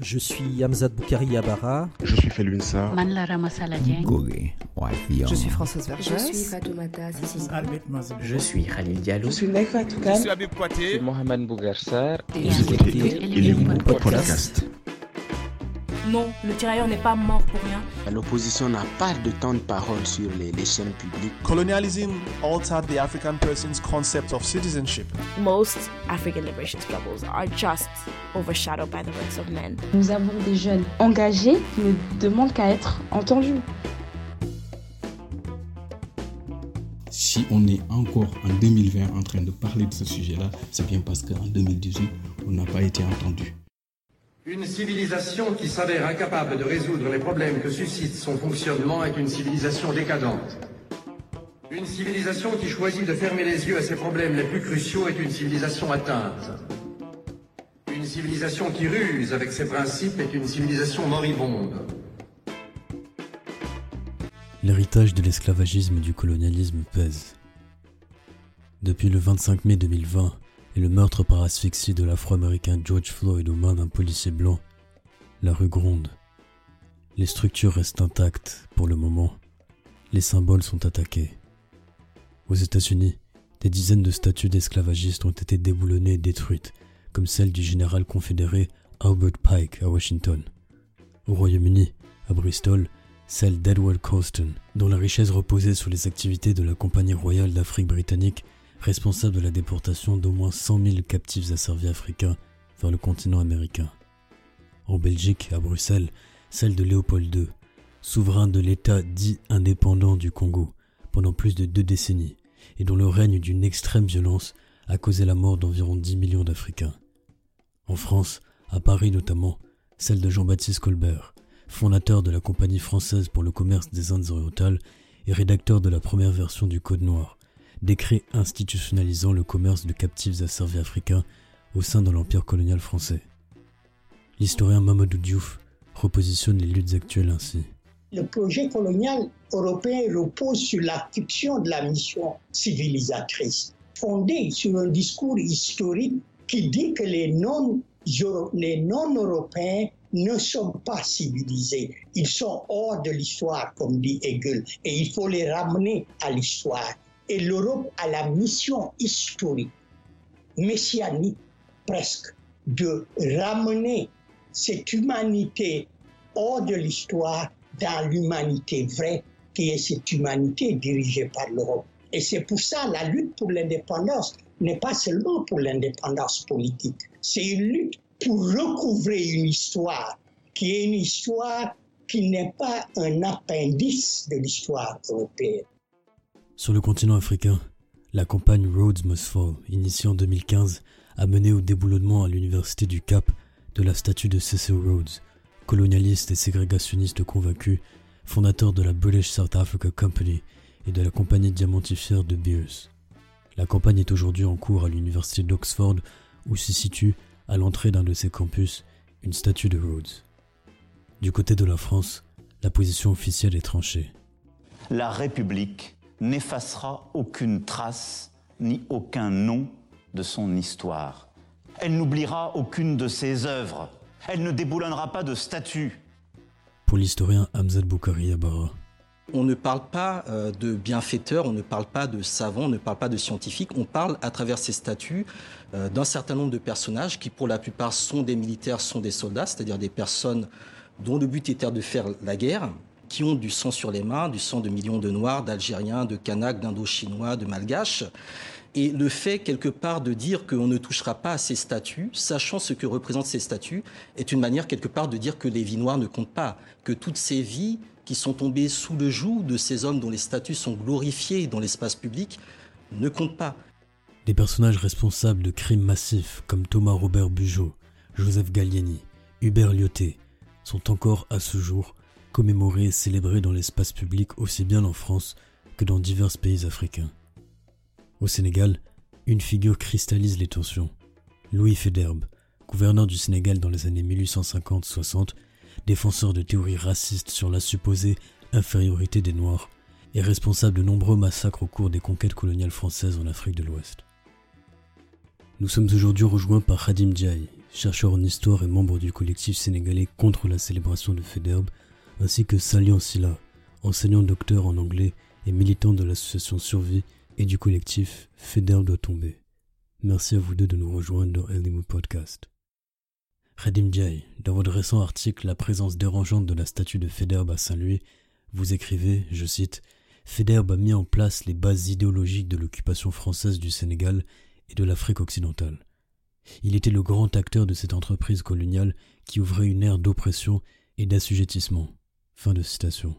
Je suis Hamzat Boukari Yabara. Je suis Felwinsa. Manlara Masaladien. Je suis Françoise Vergès. Je suis Fatoumata Sissi. Je suis Khalil Diallo. Je suis Nekfa Toukan. Je suis Abib Kouate. Je suis Mohamed Bougarsar. Et vous écoutez Podcast. Non, le tirailleur n'est pas mort pour rien. L'opposition n'a pas de temps de parole sur les, les, chaînes publiques. Colonialism altered the African person's concept of citizenship. Most African liberation struggles are just overshadowed by the rights of men. Nous avons des jeunes engagés qui ne demandent qu'à être entendus. Si on est encore en 2020 en train de parler de ce sujet-là, c'est bien parce qu'en 2018, on n'a pas été entendu. Une civilisation qui s'avère incapable de résoudre les problèmes que suscite son fonctionnement est une civilisation décadente. Une civilisation qui choisit de fermer les yeux à ses problèmes les plus cruciaux est une civilisation atteinte. Une civilisation qui ruse avec ses principes est une civilisation moribonde. L'héritage de l'esclavagisme et du colonialisme pèse. Depuis le 25 mai 2020, le meurtre par asphyxie de l'afro-américain George Floyd aux mains d'un policier blanc, la rue gronde. Les structures restent intactes pour le moment. Les symboles sont attaqués. Aux États-Unis, des dizaines de statues d'esclavagistes ont été déboulonnées et détruites, comme celle du général confédéré Albert Pike à Washington. Au Royaume-Uni, à Bristol, celle d'Edward Colston, dont la richesse reposait sur les activités de la Compagnie royale d'Afrique britannique responsable de la déportation d'au moins 100 000 captifs asservis africains vers le continent américain. En Belgique, à Bruxelles, celle de Léopold II, souverain de l'État dit indépendant du Congo pendant plus de deux décennies, et dont le règne d'une extrême violence a causé la mort d'environ 10 millions d'Africains. En France, à Paris notamment, celle de Jean-Baptiste Colbert, fondateur de la Compagnie française pour le commerce des Indes orientales et rédacteur de la première version du Code noir, décret institutionnalisant le commerce de captifs asservis africains au sein de l'empire colonial français. L'historien Mamadou Diouf repositionne les luttes actuelles ainsi. Le projet colonial européen repose sur la fiction de la mission civilisatrice, fondée sur un discours historique qui dit que les non-européens ne sont pas civilisés. Ils sont hors de l'histoire, comme dit Hegel, et il faut les ramener à l'histoire. Et l'Europe a la mission historique, messianique presque, de ramener cette humanité hors de l'histoire dans l'humanité vraie, qui est cette humanité dirigée par l'Europe. Et c'est pour ça la lutte pour l'indépendance n'est pas seulement pour l'indépendance politique, c'est une lutte pour recouvrer une histoire qui est une histoire qui n'est pas un appendice de l'histoire européenne. Sur le continent africain, la campagne Rhodes Must Fall, initiée en 2015, a mené au déboulonnement à l'université du Cap de la statue de Cecil Rhodes, colonialiste et ségrégationniste convaincu, fondateur de la British South Africa Company et de la compagnie diamantifère de Beers. La campagne est aujourd'hui en cours à l'université d'Oxford où se situe, à l'entrée d'un de ses campus, une statue de Rhodes. Du côté de la France, la position officielle est tranchée. La République n'effacera aucune trace ni aucun nom de son histoire. Elle n'oubliera aucune de ses œuvres. Elle ne déboulonnera pas de statues. Pour l'historien Hamzat Boukari Yabara. On ne parle pas euh, de bienfaiteurs, on ne parle pas de savants, on ne parle pas de scientifiques, on parle à travers ces statuts euh, d'un certain nombre de personnages qui pour la plupart sont des militaires, sont des soldats, c'est-à-dire des personnes dont le but était de faire la guerre, qui ont du sang sur les mains, du sang de millions de Noirs, d'Algériens, de Kanaks, d'Indochinois, de Malgaches. Et le fait, quelque part, de dire qu'on ne touchera pas à ces statuts, sachant ce que représentent ces statuts, est une manière, quelque part, de dire que les vies noires ne comptent pas, que toutes ces vies qui sont tombées sous le joug de ces hommes dont les statuts sont glorifiés dans l'espace public ne comptent pas. Des personnages responsables de crimes massifs comme Thomas Robert Bugeaud, Joseph Gallieni, Hubert Lyoté sont encore à ce jour commémorés et célébrés dans l'espace public aussi bien en France que dans divers pays africains. Au Sénégal, une figure cristallise les tensions. Louis Federbe, gouverneur du Sénégal dans les années 1850-60, défenseur de théories racistes sur la supposée infériorité des Noirs, est responsable de nombreux massacres au cours des conquêtes coloniales françaises en Afrique de l'Ouest. Nous sommes aujourd'hui rejoints par Khadim Diaye, chercheur en histoire et membre du collectif sénégalais contre la célébration de Federbe, ainsi que Salian Silla, enseignant docteur en anglais et militant de l'association Survie et du collectif Federbe doit tomber. Merci à vous deux de nous rejoindre dans Elimou Podcast. Redim Jay, dans votre récent article La présence dérangeante de la statue de Federbe à Saint-Louis, vous écrivez, je cite, Federbe a mis en place les bases idéologiques de l'occupation française du Sénégal et de l'Afrique occidentale. Il était le grand acteur de cette entreprise coloniale qui ouvrait une ère d'oppression et d'assujettissement. Fin de citation.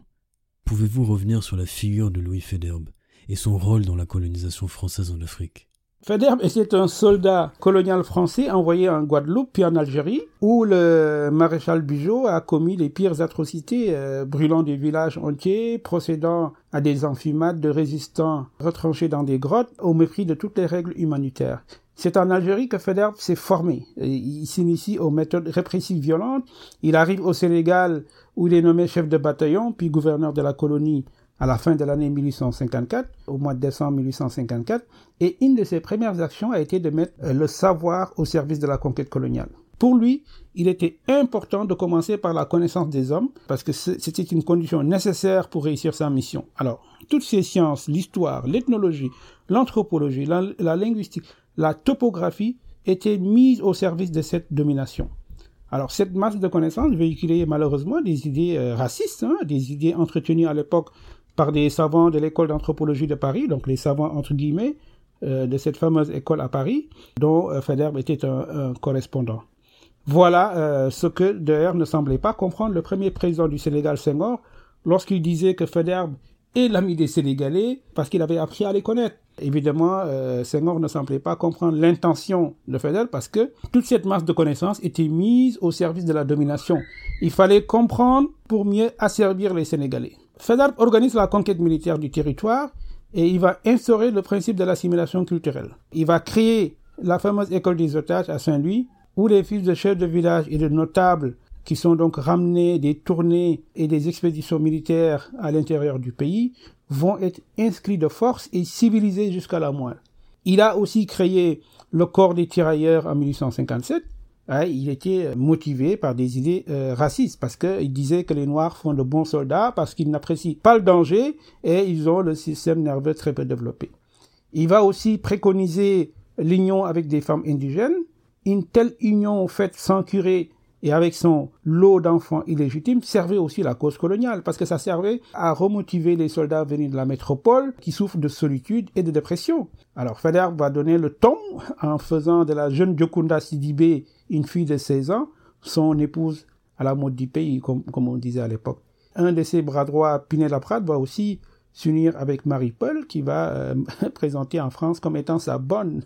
Pouvez-vous revenir sur la figure de Louis Federbe et son rôle dans la colonisation française en Afrique? Federbe était un soldat colonial français envoyé en Guadeloupe puis en Algérie, où le maréchal Bugeaud a commis les pires atrocités, euh, brûlant des villages entiers, procédant à des enfumades de résistants retranchés dans des grottes, au mépris de toutes les règles humanitaires. C'est en Algérie que Federbe s'est formé. Il s'initie aux méthodes répressives violentes. Il arrive au Sénégal où il est nommé chef de bataillon puis gouverneur de la colonie à la fin de l'année 1854, au mois de décembre 1854, et une de ses premières actions a été de mettre euh, le savoir au service de la conquête coloniale. Pour lui, il était important de commencer par la connaissance des hommes, parce que c'était une condition nécessaire pour réussir sa mission. Alors, toutes ces sciences, l'histoire, l'ethnologie, l'anthropologie, la, linguistique, la topographie, étaient mises au service de cette domination. Alors, cette masse de connaissances véhiculait malheureusement des idées euh, racistes, hein, des idées entretenues à l'époque par des savants de l'école d'anthropologie de Paris, donc les savants entre guillemets euh, de cette fameuse école à Paris, dont euh, Federbe était un, correspondant. Voilà ce que d'ailleurs ne semblait pas comprendre le premier président du Sénégal, Senghor, lorsqu'il disait que Federbe est l'ami des Sénégalais parce qu'il avait appris à les connaître. Évidemment, Senghor ne semblait pas comprendre l'intention de Federbe parce que toute cette masse de connaissances était mise au service de la domination. Il fallait comprendre pour mieux asservir les Sénégalais. Federbe organise la conquête militaire du territoire et il va instaurer le principe de l'assimilation culturelle. Il va créer la fameuse école des otages à Saint-Louis, où les fils de chefs de village et de notables qui sont donc ramenés des tournées et des expéditions militaires à l'intérieur du pays vont être inscrits de force et civilisés jusqu'à la moelle. Il a aussi créé le corps des tirailleurs en 1857 Hein, il était motivé par des idées euh, racistes parce qu'il disait que les Noirs font de bons soldats parce qu'ils n'apprécient pas le danger et ils ont le système nerveux très peu développé. Il va aussi préconiser l'union avec des femmes indigènes. Une telle union faite sans curé et avec son lot d'enfants illégitimes servait aussi la cause coloniale parce que ça servait à remotiver les soldats venus de la métropole qui souffrent de solitude et de dépression. Alors Feder va donner le ton en faisant de la jeune Jokunda Sidibé une fille de 16 ans, son épouse à la mode du pays, comme, on disait à l'époque. Un de ses bras droits, Pinel Laprade, va aussi s'unir avec Marie-Paul, qui va euh, présenter en France comme étant sa bonne.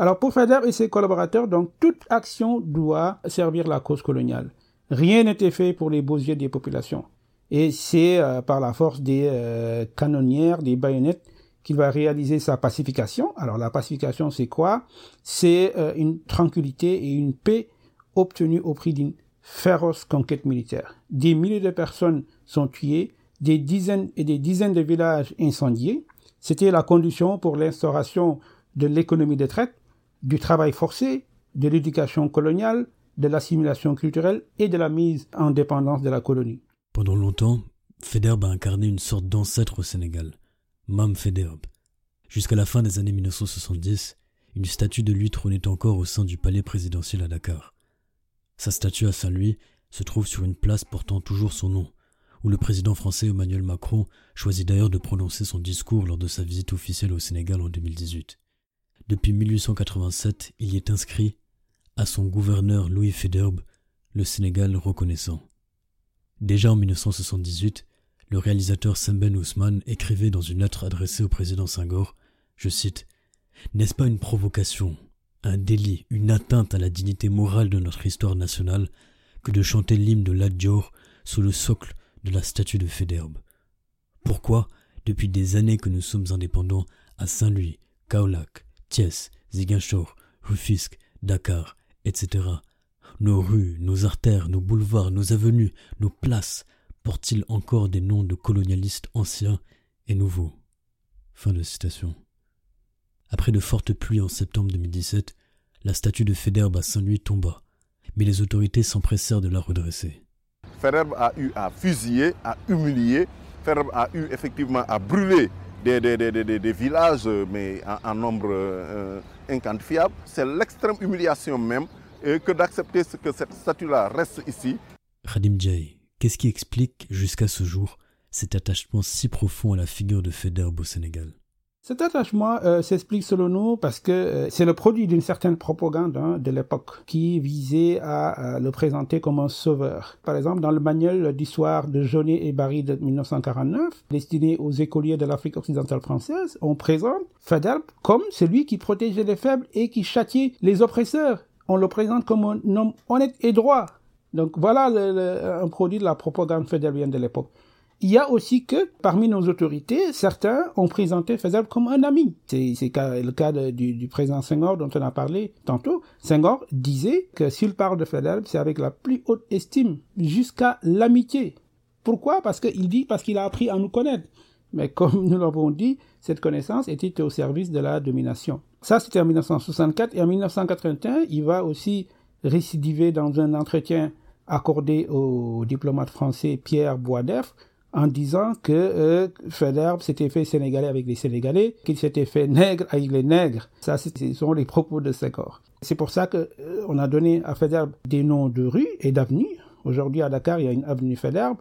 Alors pour Feder et ses collaborateurs, donc toute action doit servir la cause coloniale. Rien n'était fait pour les beaux yeux des populations. Et c'est euh, par la force des euh, canonnières, des baïonnettes, qu'il va réaliser sa pacification. Alors la pacification, c'est quoi? C'est euh, une tranquillité et une paix obtenue au prix d'une féroce conquête militaire. Des milliers de personnes sont tuées, des dizaines et des dizaines de villages incendiés. C'était la condition pour l'instauration de l'économie de traite, du travail forcé, de l'éducation coloniale, de l'assimilation culturelle et de la mise en dépendance de la colonie. Pendant longtemps, Federbe a incarné une sorte d'ancêtre au Sénégal. Mam Federbe. Jusqu'à la fin des années 1970, une statue de lui trônait encore au sein du palais présidentiel à Dakar. Sa statue à Saint-Louis se trouve sur une place portant toujours son nom, où le président français Emmanuel Macron choisit d'ailleurs de prononcer son discours lors de sa visite officielle au Sénégal en 2018. Depuis 1887, il y est inscrit à son gouverneur Louis Federbe, le Sénégal reconnaissant. Déjà en 1978, le réalisateur Semben Ousmane écrivait dans une lettre adressée au président Senghor, je cite, N'est-ce pas une provocation, un délit, une atteinte à la dignité morale de notre histoire nationale que de chanter l'hymne de l'Adjor sous le socle de la statue de Federbe? Pourquoi, depuis des années que nous sommes indépendants, à Saint-Louis, Kaolac, Thiès, Ziguinchor, Rufisque, Dakar, etc., nos rues, nos artères, nos boulevards, nos avenues, nos places, portent-ils encore des noms de colonialistes anciens et nouveaux? Fin de citation. Après de fortes pluies en septembre 2017, la statue de Federbe à Saint-Louis tomba, mais les autorités s'empressèrent de la redresser. Federbe a eu à fusiller, à humilier, Federbe a eu effectivement à brûler des, villages, mais en, nombre euh. C'est l'extrême humiliation même que d'accepter que cette statue-là reste ici. Radim Djay, qu'est-ce qui explique jusqu'à ce jour cet attachement si profond à la figure de Federbe au Sénégal cet attachement euh, s'explique selon nous parce que euh, c'est le produit d'une certaine propagande hein, de l'époque qui visait à, le présenter comme un sauveur. Par exemple, dans le manuel d'histoire de Jaunet et Barry de 1949, destiné aux écoliers de l'Afrique occidentale française, on présente Faidherbe comme celui qui protégeait les faibles et qui châtiait les oppresseurs. On le présente comme un homme honnête et droit. Donc voilà un produit de la propagande fédélienne de l'époque. Il y a aussi que parmi nos autorités, certains ont présenté Faidherbe comme un ami. C'est le cas du, président Senghor dont on a parlé tantôt. Senghor disait que s'il parle de Faidherbe, c'est avec la plus haute estime, jusqu'à l'amitié. Pourquoi? Parce qu'il dit parce qu'il a appris à nous connaître. Mais comme nous l'avons dit, cette connaissance était au service de la domination. Ça, c'était en 1964 et en 1981, il va aussi récidiver dans un entretien accordé au diplomate français Pierre Boisdef en disant que euh, s'était fait sénégalais avec les Sénégalais, qu'il s'était fait nègre avec les nègres. Ça, ce sont les propos de Senghor. C'est pour ça que euh, a donné à Faidherbe des noms de rues et d'avenues. Aujourd'hui, à Dakar, il y a une avenue Faidherbe.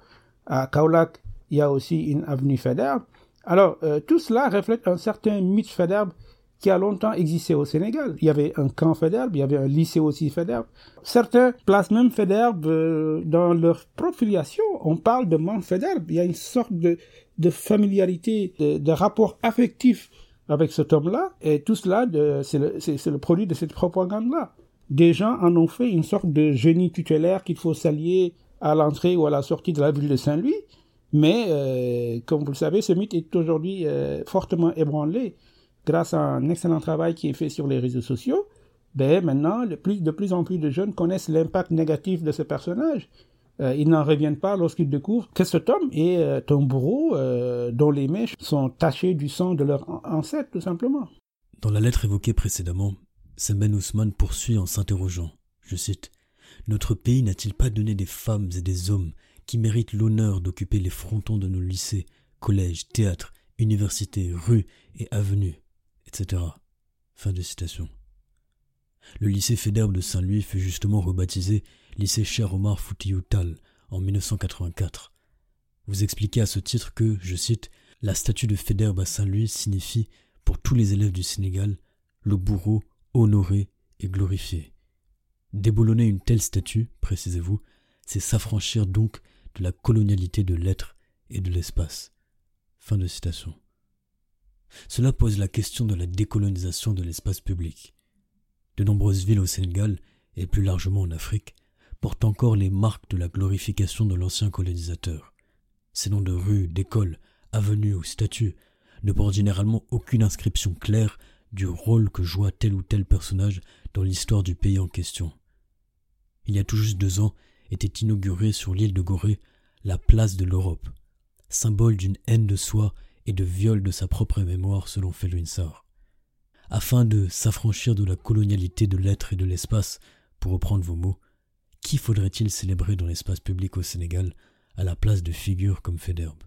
À Kaolack, il y a aussi une avenue Faidherbe. Alors, euh, tout cela reflète un certain mythe Faidherbe qui a longtemps existé au Sénégal. Il y avait un camp Faidherbe, il y avait un lycée aussi Faidherbe. Certains placent même Faidherbe euh, dans leur propre filiation. On parle de man Faidherbe. Il y a une sorte de, de familiarité, de, rapport affectif avec cet homme-là. Et tout cela, c'est le, le, produit de cette propagande-là. Des gens en ont fait une sorte de génie tutélaire qu'il faut s'allier à l'entrée ou à la sortie de la ville de Saint-Louis. Mais, euh, comme vous le savez, ce mythe est aujourd'hui euh, fortement ébranlé grâce à un excellent travail qui est fait sur les réseaux sociaux, ben maintenant, de plus, en plus de jeunes connaissent l'impact négatif de ce personnage. Euh, ils n'en reviennent pas lorsqu'ils découvrent que cet homme est euh, un bourreau euh, dont les mèches sont tachées du sang de leur ancêtre, tout simplement. Dans la lettre évoquée précédemment, Semen Ousmane poursuit en s'interrogeant, je cite, Notre pays n'a-t-il pas donné des femmes et des hommes qui méritent l'honneur d'occuper les frontons de nos lycées, collèges, théâtres, universités, rues et avenues? Etc. Fin citation. Le lycée Fédère de Saint-Louis fut justement rebaptisé lycée Cher Omar Foutiyou en 1984. Vous expliquez à ce titre que, je cite, la statue de Fédère à Saint-Louis signifie, pour tous les élèves du Sénégal, le bourreau honoré et glorifié. Déboulonner une telle statue, précisez-vous, c'est s'affranchir donc de la colonialité de l'être et de l'espace. Cela pose la question de la décolonisation de l'espace public. De nombreuses villes au Sénégal, et plus largement en Afrique, portent encore les marques de la glorification de l'ancien colonisateur. Ces noms de rues, d'écoles, avenues ou statues ne portent généralement aucune inscription claire du rôle que joua tel ou tel personnage dans l'histoire du pays en question. Il y a tout juste deux ans était inaugurée sur l'île de Gorée la place de l'Europe, symbole d'une haine de soi et de viol de sa propre mémoire selon Felwinsor. Afin de s'affranchir de la colonialité de l'être et de l'espace, pour reprendre vos mots, qui faudrait-il célébrer dans l'espace public au Sénégal à la place de figures comme Federbe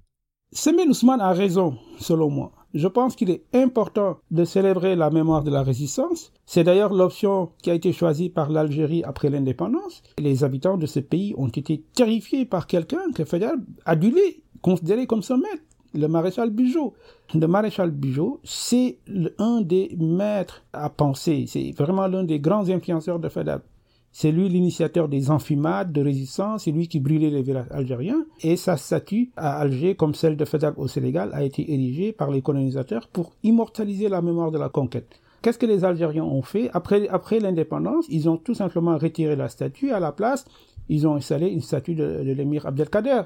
Ousmane a raison, selon moi. Je pense qu'il est important de célébrer la mémoire de la résistance. C'est d'ailleurs l'option qui a été choisie par l'Algérie après l'indépendance. Les habitants de ce pays ont été terrifiés par quelqu'un que Federbe adulé, considéré comme son maître le maréchal Bugeaud. Le maréchal Bugeaud, c'est un des maîtres à penser. C'est vraiment l'un des grands influenceurs de Fedab. C'est lui l'initiateur des enfumades de résistance, c'est lui qui brûlait les villages algériens. Et sa statue à Alger, comme celle de Fedab au Sénégal, a été érigée par les colonisateurs pour immortaliser la mémoire de la conquête. Qu'est-ce que les Algériens ont fait? Après, après l'indépendance, ils ont tout simplement retiré la statue. À la place, ils ont installé une statue de, de l'émir Abdelkader,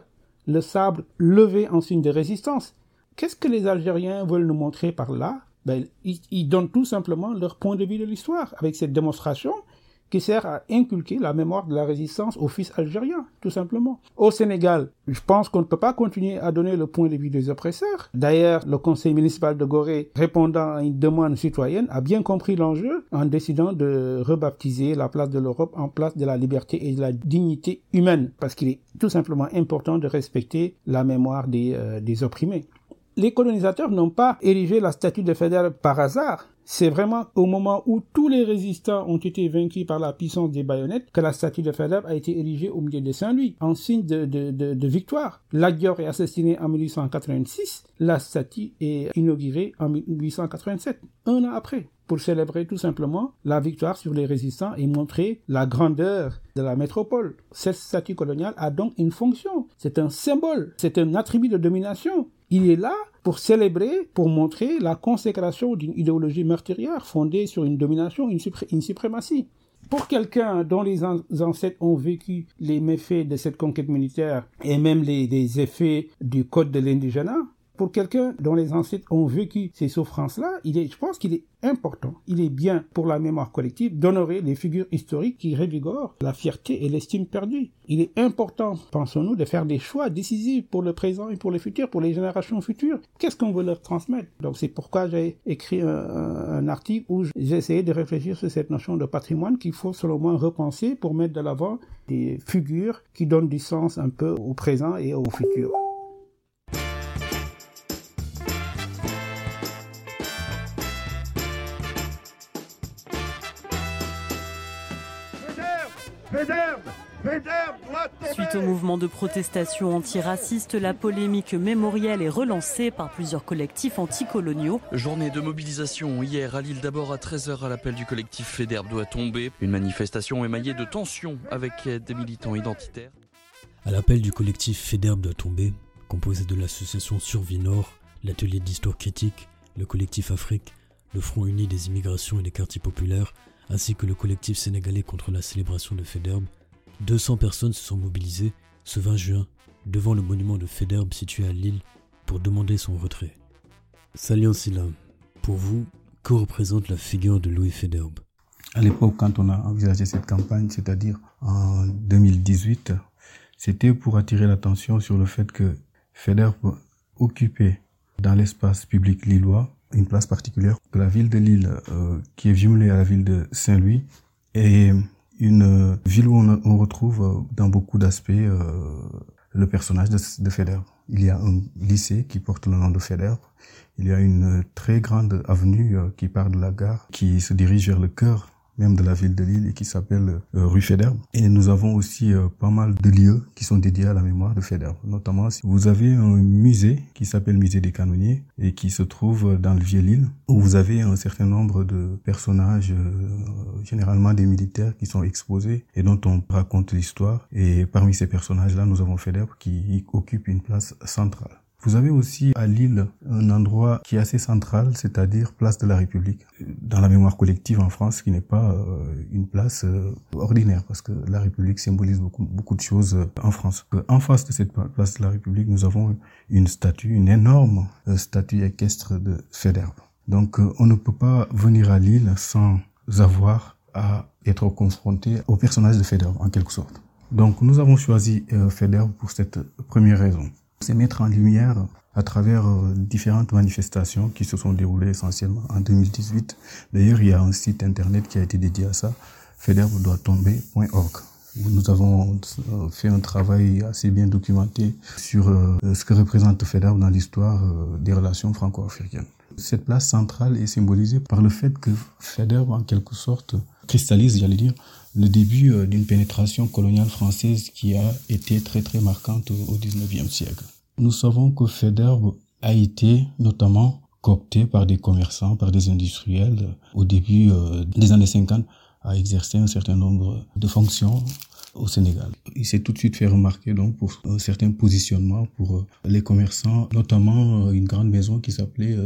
le sabre levé en signe de résistance. Qu'est-ce que les Algériens veulent nous montrer par là? Ben, ils, ils, donnent tout simplement leur point de vue de l'histoire. Avec cette démonstration, qui sert à inculquer la mémoire de la résistance aux fils algériens, tout simplement. Au Sénégal, je pense qu'on ne peut pas continuer à donner le point de vue des oppresseurs. D'ailleurs, le conseil municipal de Gorée, répondant à une demande citoyenne, a bien compris l'enjeu en décidant de rebaptiser la place de l'Europe en place de la liberté et de la dignité humaine, parce qu'il est tout simplement important de respecter la mémoire des, euh, des opprimés. Les colonisateurs n'ont pas érigé la statue de Faidherbe par hasard. C'est vraiment au moment où tous les résistants ont été vaincus par la puissance des baïonnettes que la statue de Faidherbe a été érigée au milieu de Saint-Louis, en signe de, victoire. Ladior est assassiné en 1886, la statue est inaugurée en 1887, un an après pour célébrer tout simplement la victoire sur les résistants et montrer la grandeur de la métropole. Cette statue coloniale a donc une fonction. C'est un symbole, c'est un attribut de domination. Il est là pour célébrer, pour montrer la consécration d'une idéologie meurtrière fondée sur une domination, une, suprématie. Pour quelqu'un dont les ancêtres ont vécu les méfaits de cette conquête militaire et même les, les effets du code de l'indigénat, pour quelqu'un dont les ancêtres ont vécu ces souffrances-là, je pense qu'il est important, il est bien pour la mémoire collective d'honorer les figures historiques qui révigorent la fierté et l'estime perdue. Il est important, pensons-nous, de faire des choix décisifs pour le présent et pour le futur, pour les générations futures. Qu'est-ce qu'on veut leur transmettre? Donc c'est pourquoi j'ai écrit un, un, article où j'ai essayé de réfléchir sur cette notion de patrimoine qu'il faut selon moi repenser pour mettre de l'avant des figures qui donnent du sens un peu au présent et au futur. Suite au mouvement de protestation antiraciste, la polémique mémorielle est relancée par plusieurs collectifs anticoloniaux. Journée de mobilisation hier à Lille d'abord à 13h à l'appel du collectif Fédère doit tomber. Une manifestation émaillée de tensions avec des militants identitaires. À l'appel du collectif Fédère doit tomber, composé de l'association Survie Nord, l'atelier d'histoire critique, le collectif Afrique, le Front uni des immigrations et des quartiers populaires, ainsi que le collectif sénégalais contre la célébration de Fédère, 200 personnes se sont mobilisées ce 20 juin devant le monument de Fédherbe situé à Lille pour demander son retrait. Salian Silla, pour vous, que représente la figure de Louis Fédherbe À l'époque, quand on a envisagé cette campagne, c'est-à-dire en 2018, c'était pour attirer l'attention sur le fait que Fédherbe occupait dans l'espace public lillois une place particulière, la ville de Lille, euh, qui est jumelée à la ville de Saint-Louis, est une ville où on, on retrouve euh, dans beaucoup d'aspects euh, le personnage de, de Feder. Il y a un lycée qui porte le nom de Feder. Il y a une très grande avenue euh, qui part de la gare, qui se dirige vers le cœur même de la ville de Lille et qui s'appelle euh, rue Fédère. Et nous avons aussi euh, pas mal de lieux qui sont dédiés à la mémoire de Fédère. Notamment, si vous avez un musée qui s'appelle Musée des Canonniers et qui se trouve dans le Vieux-Lille, où vous avez un certain nombre de personnages, euh, généralement des militaires, qui sont exposés et dont on raconte l'histoire. Et parmi ces personnages-là, nous avons Fédère qui occupe une place centrale. Vous avez aussi à Lille un endroit qui est assez central, c'est-à-dire place de la République, dans la mémoire collective en France, qui n'est pas euh, une place euh, ordinaire, parce que la République symbolise beaucoup, de choses euh, en France. En face de cette place de la République, nous avons une statue, une énorme statue équestre de Fédère. Donc on ne peut pas venir à Lille sans avoir à être confronté au personnage de Fédère, en quelque sorte. Donc nous avons choisi Fédère pour cette première raison c'est mettre en lumière à travers euh, différentes manifestations qui se sont déroulées essentiellement en 2018. D'ailleurs, il y a un site internet qui a été dédié à ça, federbe-tomber.org. Nous avons euh, fait un travail assez bien documenté sur euh, ce que représente FEDERB dans l'histoire des relations franco-africaines. Cette place centrale est symbolisée par le fait que FEDERB, en quelque sorte, cristallise, j'allais dire, le début d'une pénétration coloniale française qui a été très très marquante au XIXe siècle. Nous savons que FEDERB a été notamment coopté par des commerçants, par des industriels au début des années 50 à exercer un certain nombre de fonctions au Sénégal. Il s'est tout de suite fait remarquer donc pour un certain positionnement pour les commerçants, notamment une grande maison qui s'appelait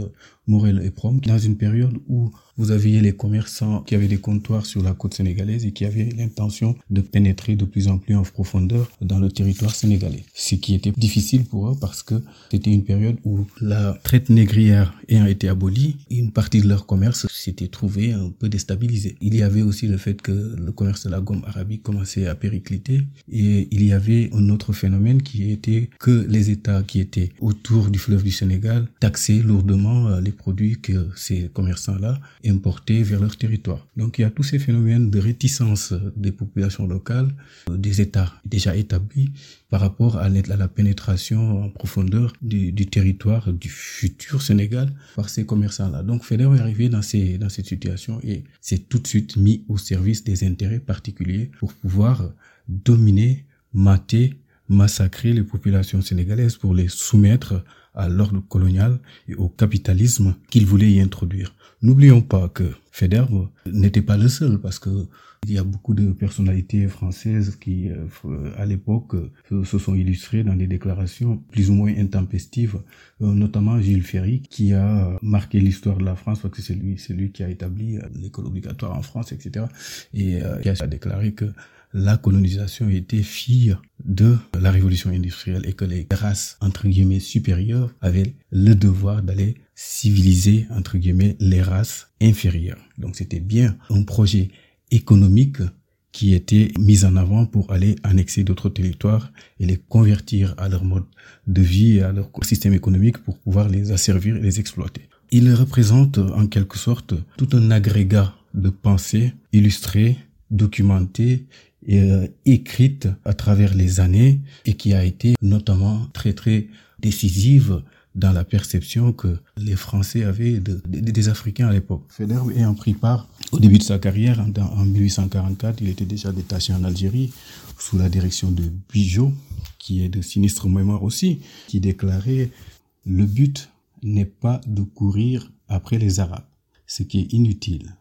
Morel et Prom, dans une période où vous aviez les commerçants qui avaient des comptoirs sur la côte sénégalaise et qui avaient l'intention de pénétrer de plus en plus en profondeur dans le territoire sénégalais. Ce qui était difficile pour eux parce que c'était une période où la traite négrière ayant été abolie, une partie de leur commerce s'était trouvée un peu déstabilisée. Il y avait aussi le fait que le commerce de la gomme arabique commençait à péricliter. Et il y avait un autre phénomène qui était que les États qui étaient autour du fleuve du Sénégal taxaient lourdement euh, les produits que ces commerçants-là importaient vers leur territoire. Donc il y a tous ces phénomènes de réticence des populations locales, euh, des États déjà établis par rapport à la pénétration en profondeur du, territoire du futur Sénégal par ces commerçants-là. Donc FEDER est arrivé dans, dans cette situation et s'est tout de suite mis au service des intérêts particuliers pour pouvoir dominer, mater, massacrer les populations sénégalaises pour les soumettre à l'ordre colonial et au capitalisme qu'il voulait y introduire. N'oublions pas que Federbe n'était pas le seul parce que il y a beaucoup de personnalités françaises qui, euh, à l'époque, euh, se sont illustrées dans des déclarations plus ou moins intempestives, euh, notamment Gilles Ferry, qui a marqué l'histoire de la France parce que c'est lui, c'est lui qui a établi l'école obligatoire en France, etc. Et qui a déclaré que la colonisation était fille de la révolution industrielle et que les races, entre guillemets, supérieures avaient le devoir d'aller civiliser, entre guillemets, les races inférieures. Donc c'était bien un projet économique qui était mis en avant pour aller annexer d'autres territoires et les convertir à leur mode de vie et à leur système économique pour pouvoir les asservir et les exploiter. Il représente en quelque sorte tout un agrégat de pensées illustrées, documentées euh, écrites à travers les années et qui a été notamment très très décisive dans la perception que les Français avaient des Africains à l'époque. Federer ayant pris part au début de sa carrière, en, en, 1844, il était déjà détaché en Algérie sous la direction de Bijot, qui est de sinistre mémoire aussi, qui déclarait le but n'est pas de courir après les Arabes, ce qui est inutile.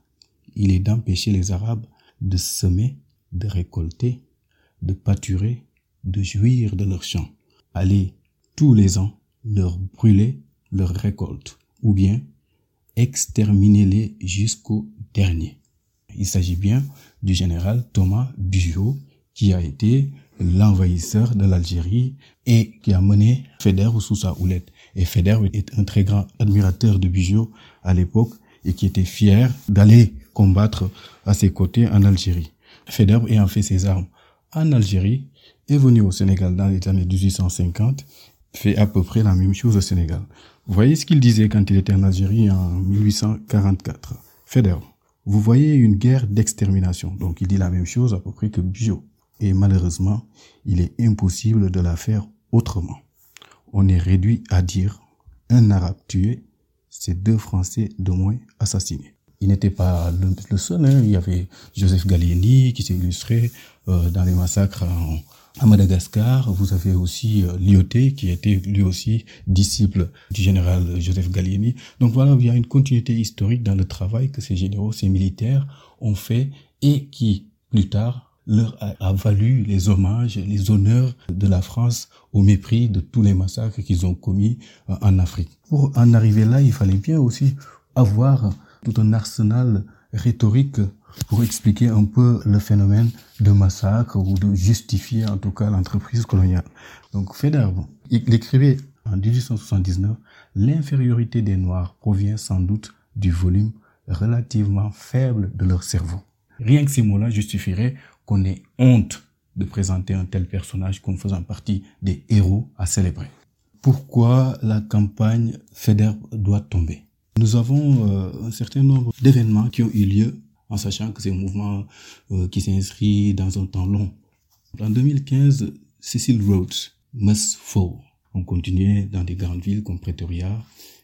Il est d'empêcher les Arabes de semer, de récolter, de pâturer, de jouir de leurs champs. Allez tous les ans leur brûler leur récolte, ou bien exterminer-les jusqu'au dernier. Il s'agit bien du général Thomas Bugeaud, qui a été l'envahisseur de l'Algérie et qui a mené Feder sous sa houlette. Et Feder est un très grand admirateur de Bugeaud à l'époque et qui était fier d'aller combattre à ses côtés en Algérie. Feder ayant fait ses armes en Algérie est venu au Sénégal dans les années 1850 fait à peu près la même chose au Sénégal. Vous voyez ce qu'il disait quand il était en Algérie en 1844. Feder, vous voyez une guerre d'extermination. Donc il dit la même chose à peu près que Bio. Et malheureusement, il est impossible de la faire autrement. On est réduit à dire un Arabe tué, c'est deux Français de moins assassinés. Il n'était pas le, seul. Hein. Il y avait Joseph Gallieni qui s'est illustré euh, dans les massacres en, à Madagascar, vous avez aussi euh, Lyoté, qui était lui aussi disciple du général Joseph Gallieni. Donc voilà, il y a une continuité historique dans le travail que ces généraux, ces militaires ont fait et qui, plus tard, leur a, valu les hommages, les honneurs de la France au mépris de tous les massacres qu'ils ont commis euh, en Afrique. Pour en arriver là, il fallait bien aussi avoir tout un arsenal rhétorique pour expliquer un peu le phénomène de massacre ou de justifier en tout cas l'entreprise coloniale. Donc Feder, il écrivait en 1879, l'infériorité des Noirs provient sans doute du volume relativement faible de leur cerveau. Rien que ces mots-là justifieraient qu'on ait honte de présenter un tel personnage comme faisant partie des héros à célébrer. Pourquoi la campagne FEDER doit tomber? Nous avons euh, un certain nombre d'événements qui ont eu lieu en sachant que c'est un mouvement euh, qui s'inscrit dans un temps long. En 2015, Cecil Rhodes must fall. On continuait dans des grandes villes comme Pretoria,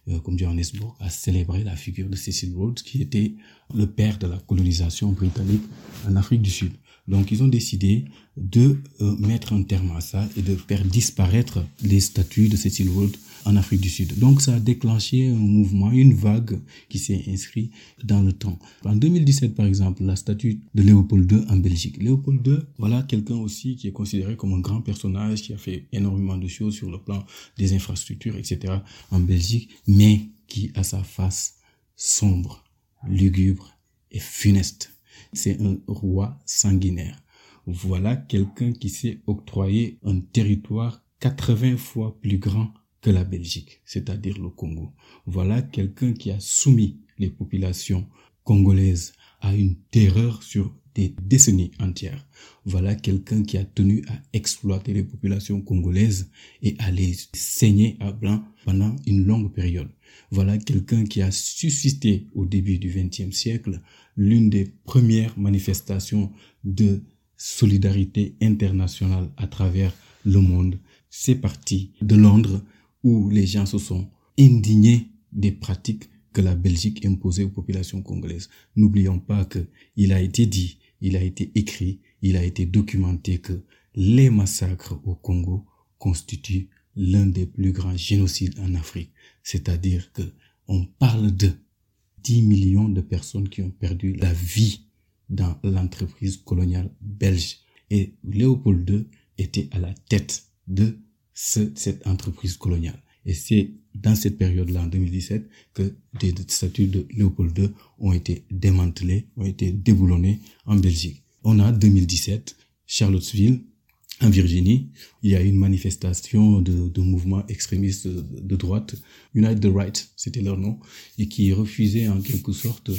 euh, comme Johannesburg, à célébrer la figure de Cecil Rhodes, qui était le père de la colonisation britannique en Afrique du Sud. Donc ils ont décidé de mettre un terme à ça et de faire disparaître les statues de Cecil Rhodes en Afrique du Sud. Donc ça a déclenché un mouvement, une vague qui s'est inscrite dans le temps. En 2017 par exemple, la statue de Léopold II en Belgique. Léopold II, voilà quelqu'un aussi qui est considéré comme un grand personnage qui a fait énormément de choses sur le plan des infrastructures, etc. en Belgique, mais qui a sa face sombre, lugubre et funeste. C'est un roi sanguinaire. Voilà quelqu'un qui s'est octroyé un territoire 80 fois plus grand que la Belgique, c'est-à-dire le Congo. Voilà quelqu'un qui a soumis les populations congolaises à une terreur sur des décennies entières. Voilà quelqu'un qui a tenu à exploiter les populations congolaises et à les saigner à blanc pendant une longue période. Voilà quelqu'un qui a suscité au début du XXe siècle l'une des premières manifestations de solidarité internationale à travers le monde. C'est parti de Londres où les gens se sont indignés des pratiques que la Belgique imposait aux populations congolaises. N'oublions pas que il a été dit, il a été écrit, il a été documenté que les massacres au Congo constituent l'un des plus grands génocides en Afrique. C'est-à-dire que on parle de 10 millions de personnes qui ont perdu la vie dans l'entreprise coloniale belge. Et Léopold II était à la tête de cette entreprise coloniale. Et c'est dans cette période-là, en 2017, que des statues de Léopold II ont été démantelées, ont été déboulonnées en Belgique. On a 2017, Charlottesville, en Virginie, il y a une manifestation de, de mouvements extrémistes de, droite, Unite the Right, c'était leur nom, et qui refusait en quelque sorte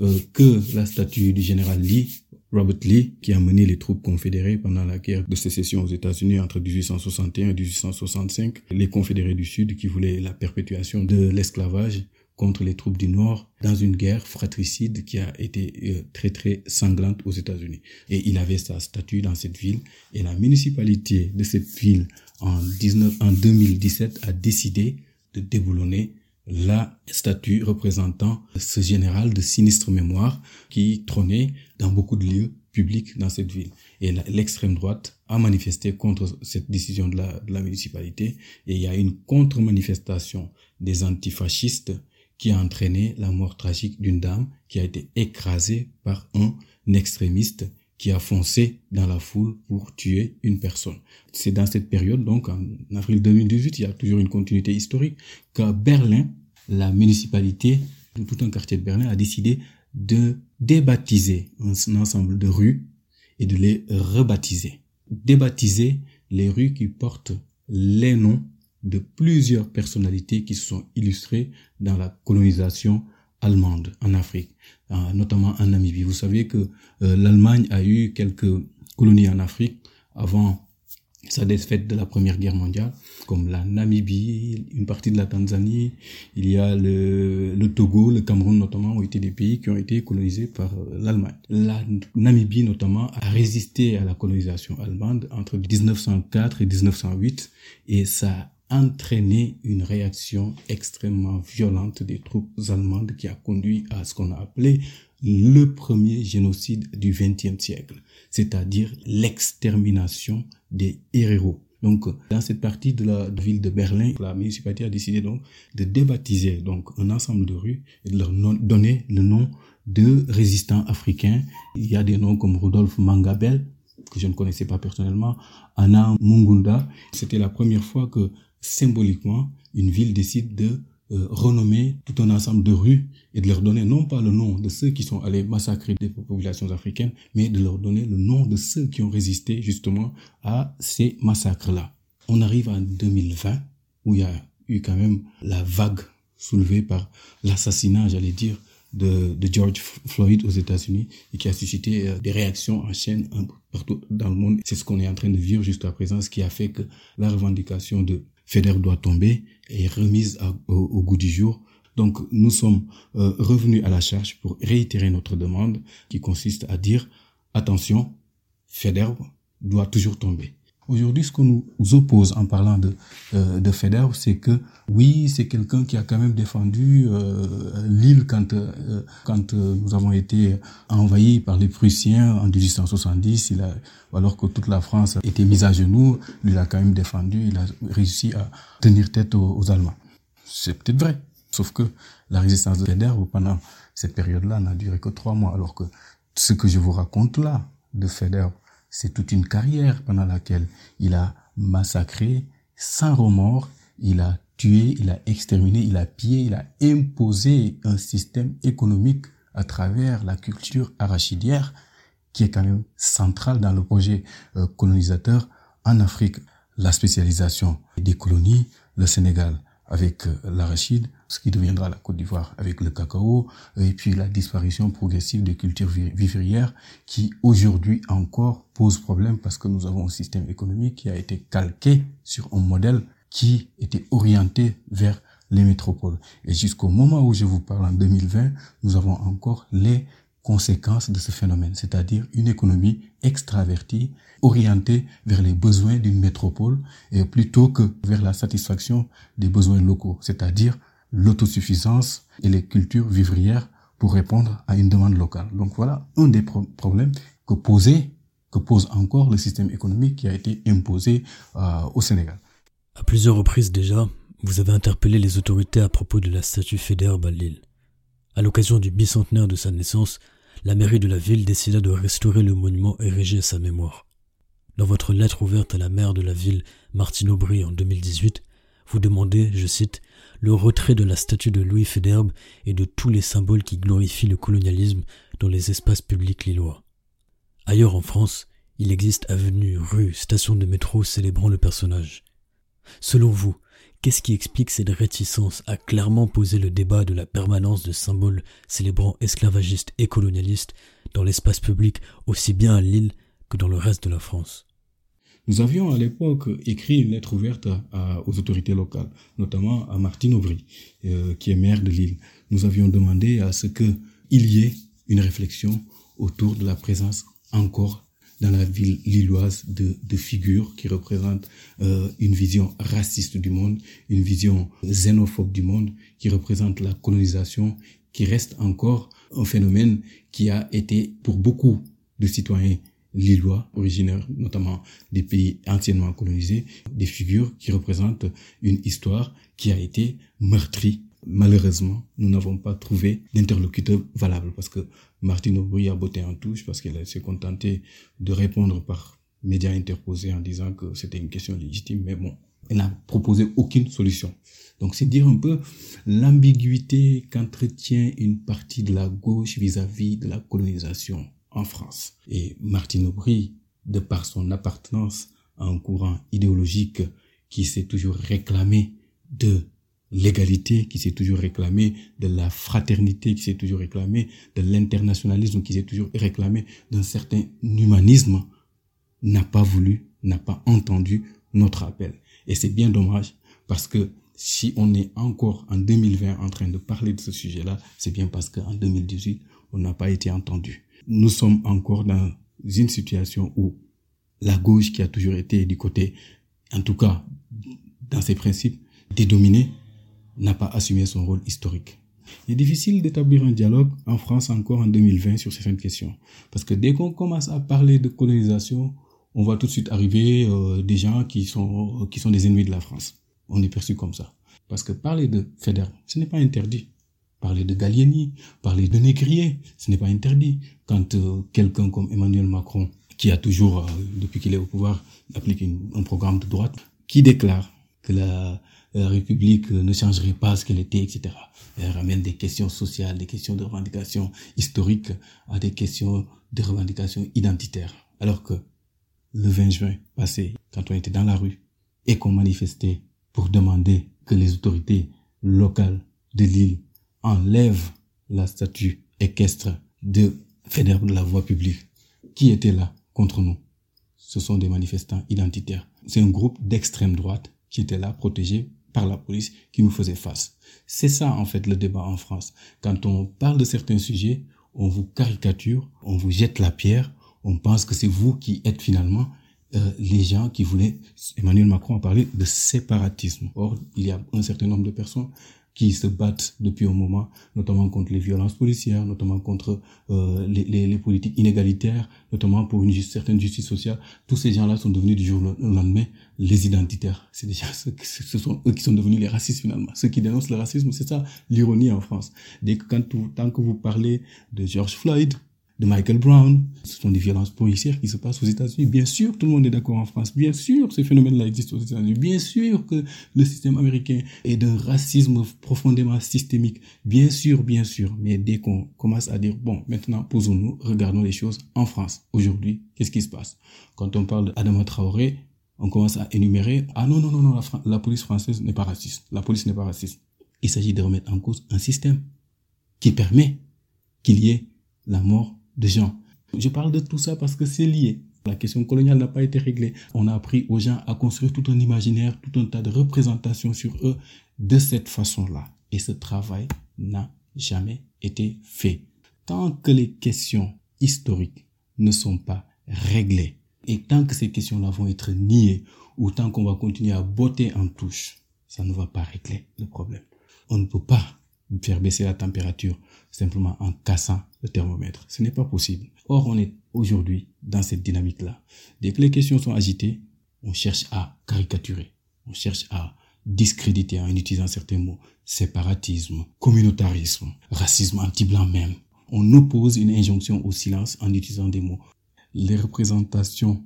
euh, que la statue du général Lee, Robert Lee, qui a mené les troupes confédérées pendant la guerre de sécession aux États-Unis entre 1861 et 1865, les confédérés du Sud qui voulaient la perpétuation de l'esclavage, contre les troupes du Nord dans une guerre fratricide qui a été euh, très très sanglante aux États-Unis. Et il avait sa statue dans cette ville et la municipalité de cette ville en, 19, en 2017 a décidé de déboulonner la statue représentant ce général de sinistre mémoire qui trônait dans beaucoup de lieux publics dans cette ville. Et l'extrême droite a manifesté contre cette décision de la, municipalité et il y a une contre-manifestation des antifascistes qui a entraîné la mort tragique d'une dame qui a été écrasée par un extrémiste qui a foncé dans la foule pour tuer une personne. C'est dans cette période, donc en avril 2018, il y a toujours une continuité historique, qu'à Berlin, la municipalité tout un quartier de Berlin a décidé de débaptiser un ensemble de rues et de les rebaptiser. Débaptiser les rues qui portent les noms de plusieurs personnalités qui se sont illustrées dans la colonisation allemande en Afrique, euh, notamment en Namibie. Vous savez que euh, l'Allemagne a eu quelques colonies en Afrique avant sa défaite de la Première Guerre mondiale, comme la Namibie, une partie de la Tanzanie, il y a le, Togo, le Cameroun notamment, ont été des pays qui ont été colonisés par euh, l'Allemagne. La Namibie notamment a résisté à la colonisation allemande entre 1904 et 1908 et ça entraîné une réaction extrêmement violente des troupes allemandes qui a conduit à ce qu'on a appelé le premier génocide du XXe siècle, c'est-à-dire l'extermination des héros. Donc, dans cette partie de la ville de Berlin, la municipalité a décidé donc de débaptiser donc un ensemble de rues et de leur donner le nom de résistants africains. Il y a des noms comme Rudolf Mangabel, que je ne connaissais pas personnellement, Anna Mungunda. C'était la première fois que symboliquement, une ville décide de euh, renommer tout un ensemble de rues et de leur donner non pas le nom de ceux qui sont allés massacrer des populations africaines, mais de leur donner le nom de ceux qui ont résisté justement à ces massacres-là. On arrive en 2020 où il y a eu quand même la vague soulevée par l'assassinat, j'allais dire, de, George Floyd aux États-Unis et qui a suscité euh, des réactions en chaîne partout dans le monde. C'est ce qu'on est en train de vivre juste à présent, ce qui a fait que la revendication de FEDER doit tomber et remise au, goût du jour. Donc nous sommes euh, revenus à la charge pour réitérer notre demande qui consiste à dire attention, FEDER doit toujours tomber. Aujourd'hui, ce qu'on nous oppose en parlant de, euh, de Feder, c'est que oui, c'est quelqu'un qui a quand même défendu euh, l'île quand, euh, quand euh, nous avons été envahis par les Prussiens en 1870, il a, alors que toute la France était mise à genoux, il a quand même défendu, il a réussi à tenir tête aux, Allemands. C'est peut-être vrai, sauf que la résistance de Feder pendant cette période-là n'a duré que trois mois, alors que ce que je vous raconte là de Feder c'est toute une carrière pendant laquelle il a massacré sans remords, il a tué, il a exterminé, il a pillé, il a imposé un système économique à travers la culture arachidière qui est quand même centrale dans le projet euh, colonisateur en Afrique. La spécialisation des colonies, le Sénégal avec euh, l'arachide, ce qui deviendra la Côte d'Ivoire avec le cacao, et puis la disparition progressive des cultures vivrières qui aujourd'hui encore pose problème parce que nous avons un système économique qui a été calqué sur un modèle qui était orienté vers les métropoles. Et jusqu'au moment où je vous parle en 2020, nous avons encore les conséquences de ce phénomène, c'est-à-dire une économie extravertie, orientée vers les besoins d'une métropole, et plutôt que vers la satisfaction des besoins locaux, c'est-à-dire l'autosuffisance et les cultures vivrières pour répondre à une demande locale. Donc voilà un des problèmes que posait, que pose encore le système économique qui a été imposé euh, au Sénégal. À plusieurs reprises déjà, vous avez interpellé les autorités à propos de la statue Fédère à Lille. À l'occasion du bicentenaire de sa naissance, la mairie de la ville décida de restaurer le monument érigé à sa mémoire. Dans votre lettre ouverte à la maire de la ville, Martine Aubry, en 2018, vous demandez, je cite, le retrait de la statue de Louis Féderbe et de tous les symboles qui glorifient le colonialisme dans les espaces publics lillois. Ailleurs en France, il existe avenues, rues, stations de métro célébrant le personnage. Selon vous, qu'est-ce qui explique cette réticence à clairement poser le débat de la permanence de symboles célébrant esclavagistes et colonialistes dans l'espace public aussi bien à Lille que dans le reste de la France? Nous avions à l'époque écrit une lettre ouverte aux autorités locales, notamment à Martine Aubry, euh, qui est maire de Lille. Nous avions demandé à ce qu'il y ait une réflexion autour de la présence encore dans la ville lilloise de, figures qui représentent euh, une vision raciste du monde, une vision xénophobe du monde, qui représente la colonisation, qui reste encore un phénomène qui a été pour beaucoup de citoyens lillois, originaires notamment des pays anciennement colonisés, des figures qui représentent une histoire qui a été meurtrie. Malheureusement, nous n'avons pas trouvé d'interlocuteur valable parce que Martine Aubry a botté en touche parce qu'elle s'est contentée de répondre par médias interposés en disant que c'était une question légitime, mais bon, elle n'a proposé aucune solution. Donc c'est dire un peu l'ambiguïté qu'entretient une partie de la gauche vis-à-vis -vis de la colonisation en France. Et Martine Aubry, de par son appartenance à un courant idéologique qui s'est toujours réclamé de l'égalité, qui s'est toujours réclamé de la fraternité, qui s'est toujours réclamé de l'internationalisme, qui s'est toujours réclamé d'un certain humanisme, n'a pas voulu, n'a pas entendu notre appel. Et c'est bien dommage parce que si on est encore en 2020 en train de parler de ce sujet-là, c'est bien parce qu'en 2018, on n'a pas été entendu nous sommes encore dans une situation où la gauche qui a toujours été du côté, en tout cas dans ses principes, dédominée, n'a pas assumé son rôle historique. Il est difficile d'établir un dialogue en France encore en 2020 sur certaines questions. Parce que dès qu'on commence à parler de colonisation, on voit tout de suite arriver euh, des gens qui sont, qui sont des ennemis de la France. On est perçu comme ça. Parce que parler de fédéral, ce n'est pas interdit. Parler de Gallieni, parler de Négrier, ce n'est pas interdit. Quand euh, quelqu'un comme Emmanuel Macron, qui a toujours, euh, depuis qu'il est au pouvoir, applique un programme de droite, qui déclare que la, République ne changerait pas ce qu'elle était, etc. Elle ramène des questions sociales, des questions de revendications historiques à des questions de revendications identitaires. Alors que le 20 juin passé, quand on était dans la rue et qu'on manifestait pour demander que les autorités locales de l'île enlève la statue équestre de Fédère de la voie publique. Qui était là contre nous? Ce sont des manifestants identitaires. C'est un groupe d'extrême droite qui était là, protégé par la police, qui nous faisait face. C'est ça, en fait, le débat en France. Quand on parle de certains sujets, on vous caricature, on vous jette la pierre, on pense que c'est vous qui êtes finalement euh, les gens qui voulaient... Emmanuel Macron a parlé de séparatisme. Or, il y a un certain nombre de personnes qui se battent depuis un moment, notamment contre les violences policières, notamment contre euh, les, les, les, politiques inégalitaires, notamment pour une certaine justice sociale. Tous ces gens-là sont devenus du jour au lendemain les identitaires. C'est déjà ce sont eux qui sont devenus les racistes finalement. Ceux qui dénoncent le racisme, c'est ça l'ironie en France. Dès que quand tant que vous parlez de George Floyd, de Michael Brown. Ce sont des violences policières qui se passent aux États-Unis. Bien sûr, tout le monde est d'accord en France. Bien sûr, ces phénomènes-là existent aux États-Unis. Bien sûr que le système américain est d'un racisme profondément systémique. Bien sûr, bien sûr. Mais dès qu'on commence à dire, bon, maintenant, posons-nous, regardons les choses en France. Aujourd'hui, qu'est-ce qui se passe? Quand on parle d'Adama Traoré, on commence à énumérer, ah non, non, non, non, la, la police française n'est pas raciste. La police n'est pas raciste. Il s'agit de remettre en cause un système qui permet qu'il y ait la mort de gens. Je parle de tout ça parce que c'est lié. La question coloniale n'a pas été réglée. On a appris aux gens à construire tout un imaginaire, tout un tas de représentations sur eux de cette façon-là. Et ce travail n'a jamais été fait. Tant que les questions historiques ne sont pas réglées, et tant que ces questions-là vont être niées, ou tant qu'on va continuer à botter en touche, ça ne va pas régler le problème. On ne peut pas faire baisser la température simplement en cassant le thermomètre. Ce n'est pas possible. Or, on est aujourd'hui dans cette dynamique-là. Dès que les questions sont agitées, on cherche à caricaturer, on cherche à discréditer en utilisant certains mots. Séparatisme, communautarisme, racisme anti-blanc même. On oppose une injonction au silence en utilisant des mots. Les représentations,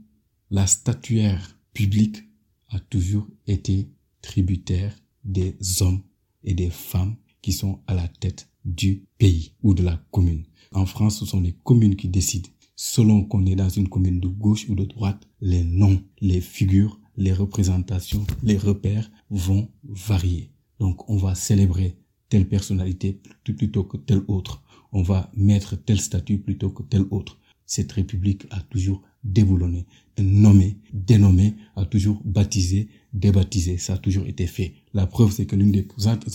la statuaire publique a toujours été tributaire des hommes et des femmes qui sont à la tête du pays ou de la commune. En France, ce sont les communes qui décident. Selon qu'on est dans une commune de gauche ou de droite, les noms, les figures, les représentations, les repères vont varier. Donc, on va célébrer telle personnalité plutôt que telle autre. On va mettre tel statut plutôt que tel autre. Cette république a toujours déboulonné, nommé, dénommé, a toujours baptisé, débaptisé. Ça a toujours été fait. La preuve, c'est que l'une des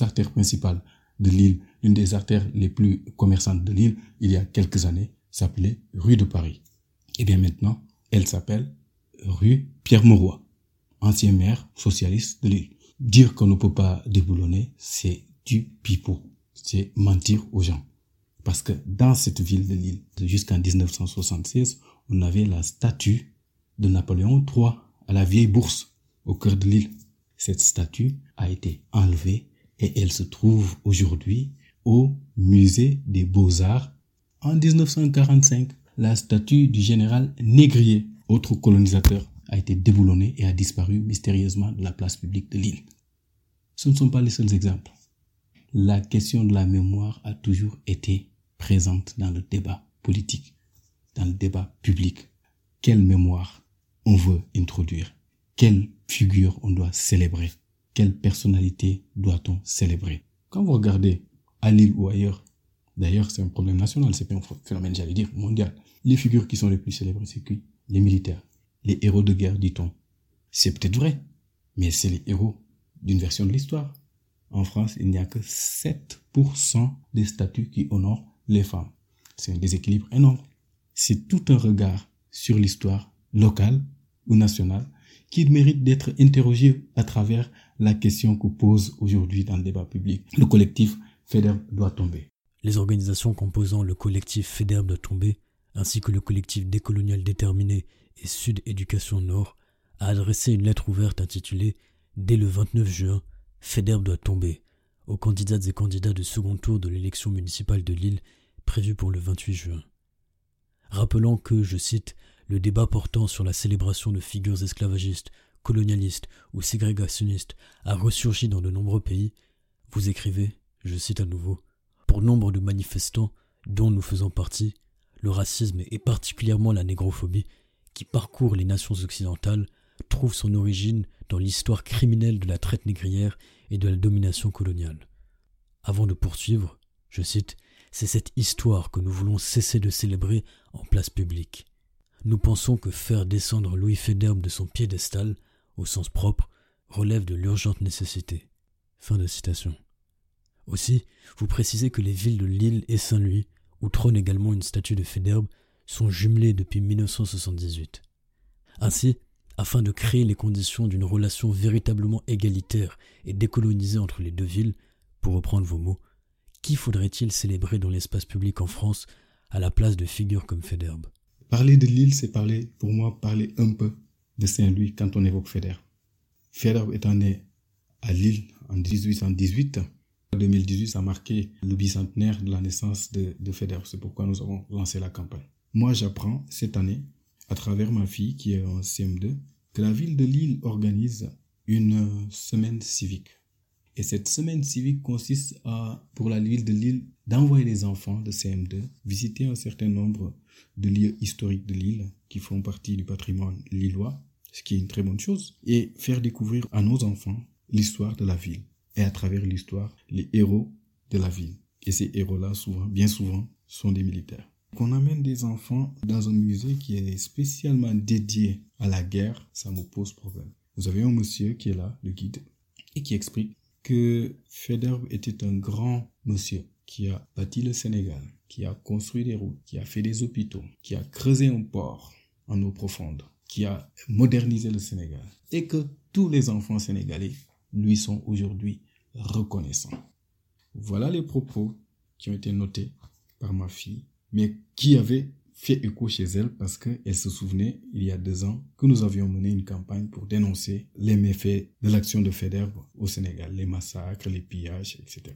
artères principales de l'île, l'une des artères les plus commerçantes de l'île, il y a quelques années, s'appelait rue de Paris. Et eh bien maintenant, elle s'appelle rue Pierre Mauroy, ancien maire socialiste de l'île. Dire qu'on ne peut pas déboulonner, c'est du pipeau. C'est mentir aux gens. Parce que dans cette ville de Lille, jusqu'en 1976, on avait la statue de Napoléon III à la vieille bourse au cœur de l'île. Cette statue a été enlevée et elle se trouve aujourd'hui au musée des beaux-arts. En 1945, la statue du général Négrier, autre colonisateur, a été déboulonnée et a disparu mystérieusement de la place publique de l'île. Ce ne sont pas les seuls exemples. La question de la mémoire a toujours été présente dans le débat politique, dans le débat public. Quelle mémoire on veut introduire? Quelle figure on doit célébrer quelle personnalité doit-on célébrer? Quand vous regardez à Lille ou ailleurs, d'ailleurs c'est un problème national, c'est pas un phénomène, j'allais dire, mondial. Les figures qui sont les plus célèbres, c'est qui? Les militaires, les héros de guerre, dit-on. C'est peut-être vrai, mais c'est les héros d'une version de l'histoire. En France, il n'y a que 7% des statuts qui honorent les femmes. C'est un déséquilibre énorme. C'est tout un regard sur l'histoire locale ou nationale qui mérite d'être interrogé à travers la question que pose aujourd'hui dans le débat public. Le collectif FEDERB doit tomber. Les organisations composant le collectif FEDERB doit tomber, ainsi que le collectif décolonial déterminé et Sud Éducation Nord, a adressé une lettre ouverte intitulée Dès le 29 juin, FEDERB doit tomber aux candidates et candidats de second tour de l'élection municipale de Lille prévue pour le 28 juin. Rappelant que, je cite, le débat portant sur la célébration de figures esclavagistes colonialiste ou ségrégationniste a ressurgi dans de nombreux pays, vous écrivez, je cite à nouveau, pour nombre de manifestants dont nous faisons partie, le racisme et particulièrement la négrophobie qui parcourt les nations occidentales trouve son origine dans l'histoire criminelle de la traite négrière et de la domination coloniale. Avant de poursuivre, je cite, c'est cette histoire que nous voulons cesser de célébrer en place publique. Nous pensons que faire descendre Louis Federbe de son piédestal au sens propre, relève de l'urgente nécessité. Fin de citation. Aussi, vous précisez que les villes de Lille et Saint-Louis, où trône également une statue de Féderbe, sont jumelées depuis 1978. Ainsi, afin de créer les conditions d'une relation véritablement égalitaire et décolonisée entre les deux villes, pour reprendre vos mots, qui faudrait-il célébrer dans l'espace public en France à la place de figures comme Féderbe Parler de Lille, c'est parler, pour moi, parler un peu de Saint-Louis quand on évoque Feder. Feder étant né à Lille en 1818, en 2018, ça a marqué le bicentenaire de la naissance de, de. C'est pourquoi nous avons lancé la campagne. Moi, j'apprends cette année, à travers ma fille qui est en CM2, que la ville de Lille organise une semaine civique. Et cette semaine civique consiste à, pour la ville de Lille, d'envoyer les enfants de CM2 visiter un certain nombre de lieux historiques de Lille qui font partie du patrimoine lillois, ce qui est une très bonne chose, et faire découvrir à nos enfants l'histoire de la ville. et à travers l'histoire les héros de la ville. Et ces héros-là, souvent, bien souvent, sont des militaires. Qu'on amène des enfants dans un musée qui est spécialement dédié à la guerre, ça me pose problème. Vous avez un monsieur qui est là, le guide, et qui explique que Federbe était un grand monsieur qui a bâti le Sénégal, qui a construit des routes, qui a fait des hôpitaux, qui a creusé un port en eau profonde, qui a modernisé le Sénégal, et que tous les enfants sénégalais lui sont aujourd'hui reconnaissants. Voilà les propos qui ont été notés par ma fille, mais qui avaient fait écho chez elle parce qu'elle se souvenait, il y a deux ans, que nous avions mené une campagne pour dénoncer les méfaits de l'action de FEDERB au Sénégal, les massacres, les pillages, etc.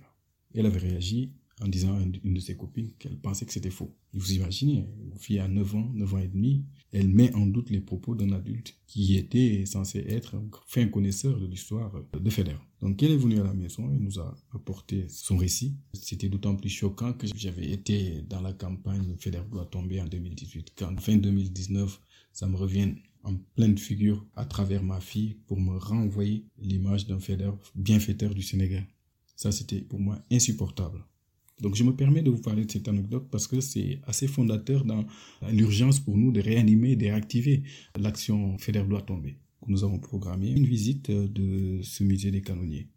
Elle avait réagi en disant à une de ses copines qu'elle pensait que c'était faux. vous imaginez, une fille à 9 ans, 9 ans et demi, elle met en doute les propos d'un adulte qui était censé être un fin connaisseur de l'histoire de Federer. Donc elle est venue à la maison et nous a apporté son récit. C'était d'autant plus choquant que j'avais été dans la campagne Federer doit tomber en 2018. Quand fin 2019, ça me revient en pleine figure à travers ma fille pour me renvoyer l'image d'un Federer bienfaiteur du Sénégal. Ça, c'était pour moi insupportable. Donc je me permets de vous parler de cette anecdote parce que c'est assez fondateur dans l'urgence pour nous de réanimer, de réactiver l'action Fédère doit tomber. Nous avons programmé une visite de ce musée des canonniers.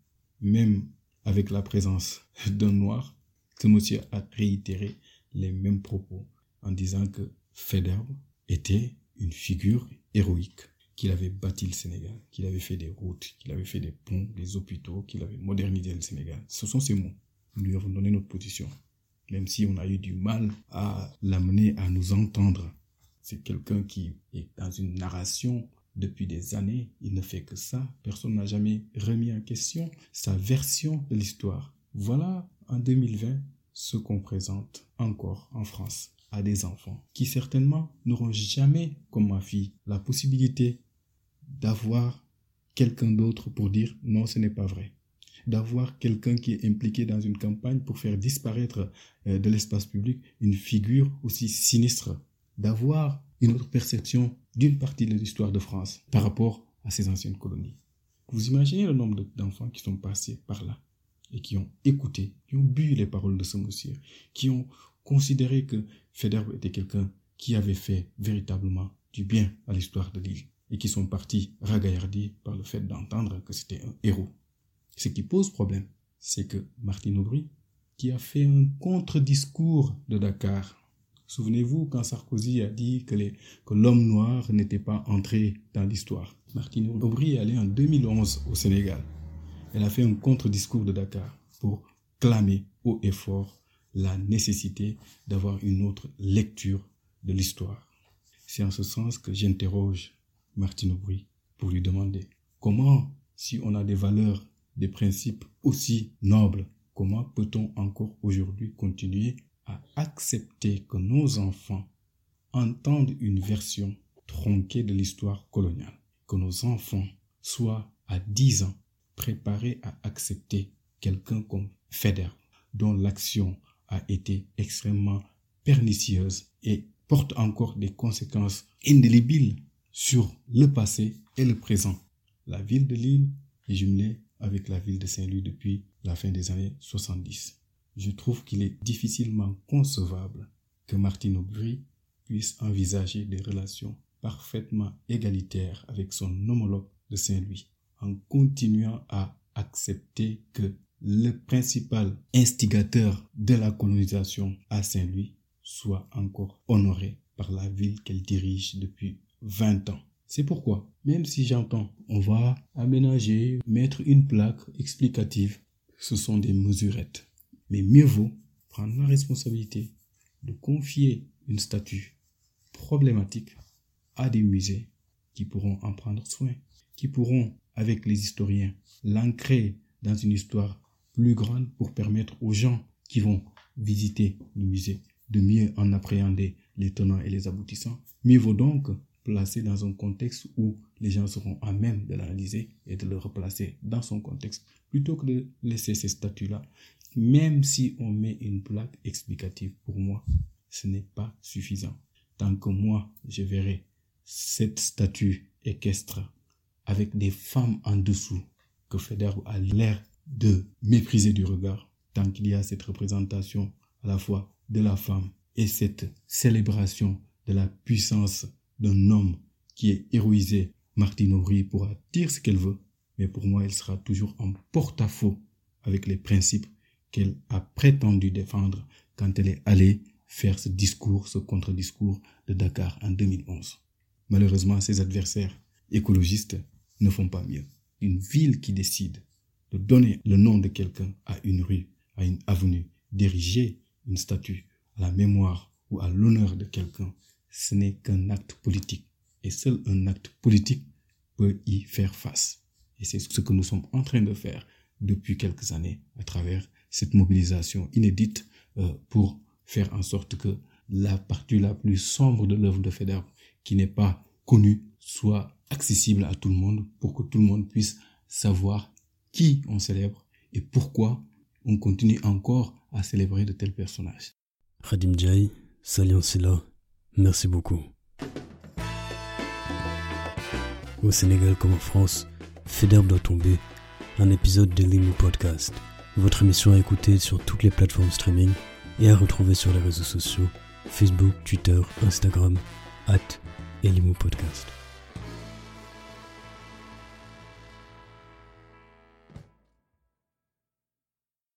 Même avec la présence d'un noir, ce monsieur a réitéré les mêmes propos en disant que Fédère était une figure héroïque, qu'il avait bâti le Sénégal, qu'il avait fait des routes, qu'il avait fait des ponts, des hôpitaux, qu'il avait modernisé le Sénégal. Ce sont ces mots nous lui avons donné notre position. Même si on a eu du mal à l'amener à nous entendre. C'est quelqu'un qui est dans une narration depuis des années. Il ne fait que ça. Personne n'a jamais remis en question sa version de l'histoire. Voilà, en 2020, ce qu'on présente encore en France à des enfants qui certainement n'auront jamais, comme ma fille, la possibilité d'avoir quelqu'un d'autre pour dire non, ce n'est pas vrai d'avoir quelqu'un qui est impliqué dans une campagne pour faire disparaître euh, de l'espace public une figure aussi sinistre, d'avoir une autre perception d'une partie de l'histoire de France par rapport à ces anciennes colonies. Vous imaginez le nombre d'enfants qui sont passés par là et qui ont écouté, qui ont bu les paroles de ce monsieur, qui ont considéré que Federer était quelqu'un qui avait fait véritablement du bien à l'histoire de l'île et qui sont partis ragaillardis par le fait d'entendre que c'était un héros. Ce qui pose problème, c'est que Martine Aubry, qui a fait un contre-discours de Dakar, souvenez-vous quand Sarkozy a dit que, l'homme noir n'était pas entré dans l'histoire. Martine Aubry est allée en 2011 au Sénégal. Elle a fait un contre-discours de Dakar pour clamer haut et fort la nécessité d'avoir une autre lecture de l'histoire. C'est en ce sens que j'interroge Martine Aubry pour lui demander comment, si on a des valeurs des principes aussi nobles, comment peut-on encore aujourd'hui continuer à accepter que nos enfants entendent une version tronquée de l'histoire coloniale, que nos enfants soient à 10 ans préparés à accepter quelqu'un comme Feder, dont l'action a été extrêmement pernicieuse et porte encore des conséquences indélébiles sur le passé et le présent. La ville de Lille est jumelée avec la ville de Saint-Louis depuis la fin des années 70. Je trouve qu'il est difficilement concevable que Martine Aubry puisse envisager des relations parfaitement égalitaires avec son homologue de Saint-Louis, en continuant à accepter que le principal instigateur de la colonisation à Saint-Louis soit encore honoré par la ville qu'elle dirige depuis 20 ans. C'est pourquoi, même si j'entends, on va aménager, mettre une plaque explicative, ce sont des mesurettes. Mais mieux vaut prendre la responsabilité de confier une statue problématique à des musées qui pourront en prendre soin, qui pourront, avec les historiens, l'ancrer dans une histoire plus grande pour permettre aux gens qui vont visiter le musée de mieux en appréhender les tenants et les aboutissants. Mieux vaut donc placé dans un contexte où les gens seront à même de l'analyser et de le replacer dans son contexte, plutôt que de laisser ces statuts-là. Même si on met une plaque explicative, pour moi, ce n'est pas suffisant. Tant que moi, je verrai cette statue équestre avec des femmes en dessous, que Federer a l'air de mépriser du regard tant qu'il y a cette représentation à la fois de la femme et cette célébration de la puissance d'un homme qui est héroïsé. Martine Aubry pourra dire ce qu'elle veut, mais pour moi, elle sera toujours en porte-à-faux avec les principes qu'elle a prétendu défendre quand elle est allée faire ce discours, ce contre-discours de Dakar en 2011. Malheureusement, ses adversaires écologistes ne font pas mieux. Une ville qui décide de donner le nom de quelqu'un à une rue, à une avenue, d'ériger une statue à la mémoire ou à l'honneur de quelqu'un, ce n'est qu'un acte politique. Et seul un acte politique peut y faire face. Et c'est ce que nous sommes en train de faire depuis quelques années à travers cette mobilisation inédite euh, pour faire en sorte que la partie la plus sombre de l'œuvre de Federer, qui n'est pas connue, soit accessible à tout le monde pour que tout le monde puisse savoir qui on célèbre et pourquoi on continue encore à célébrer de tels personnages. Khadim Djai, Salian Silla, merci beaucoup. Au Sénégal comme en France, Federbe doit tomber, un épisode de Limou Podcast. Votre émission à écouter sur toutes les plateformes streaming et à retrouver sur les réseaux sociaux Facebook, Twitter, Instagram, at Elimou Podcast.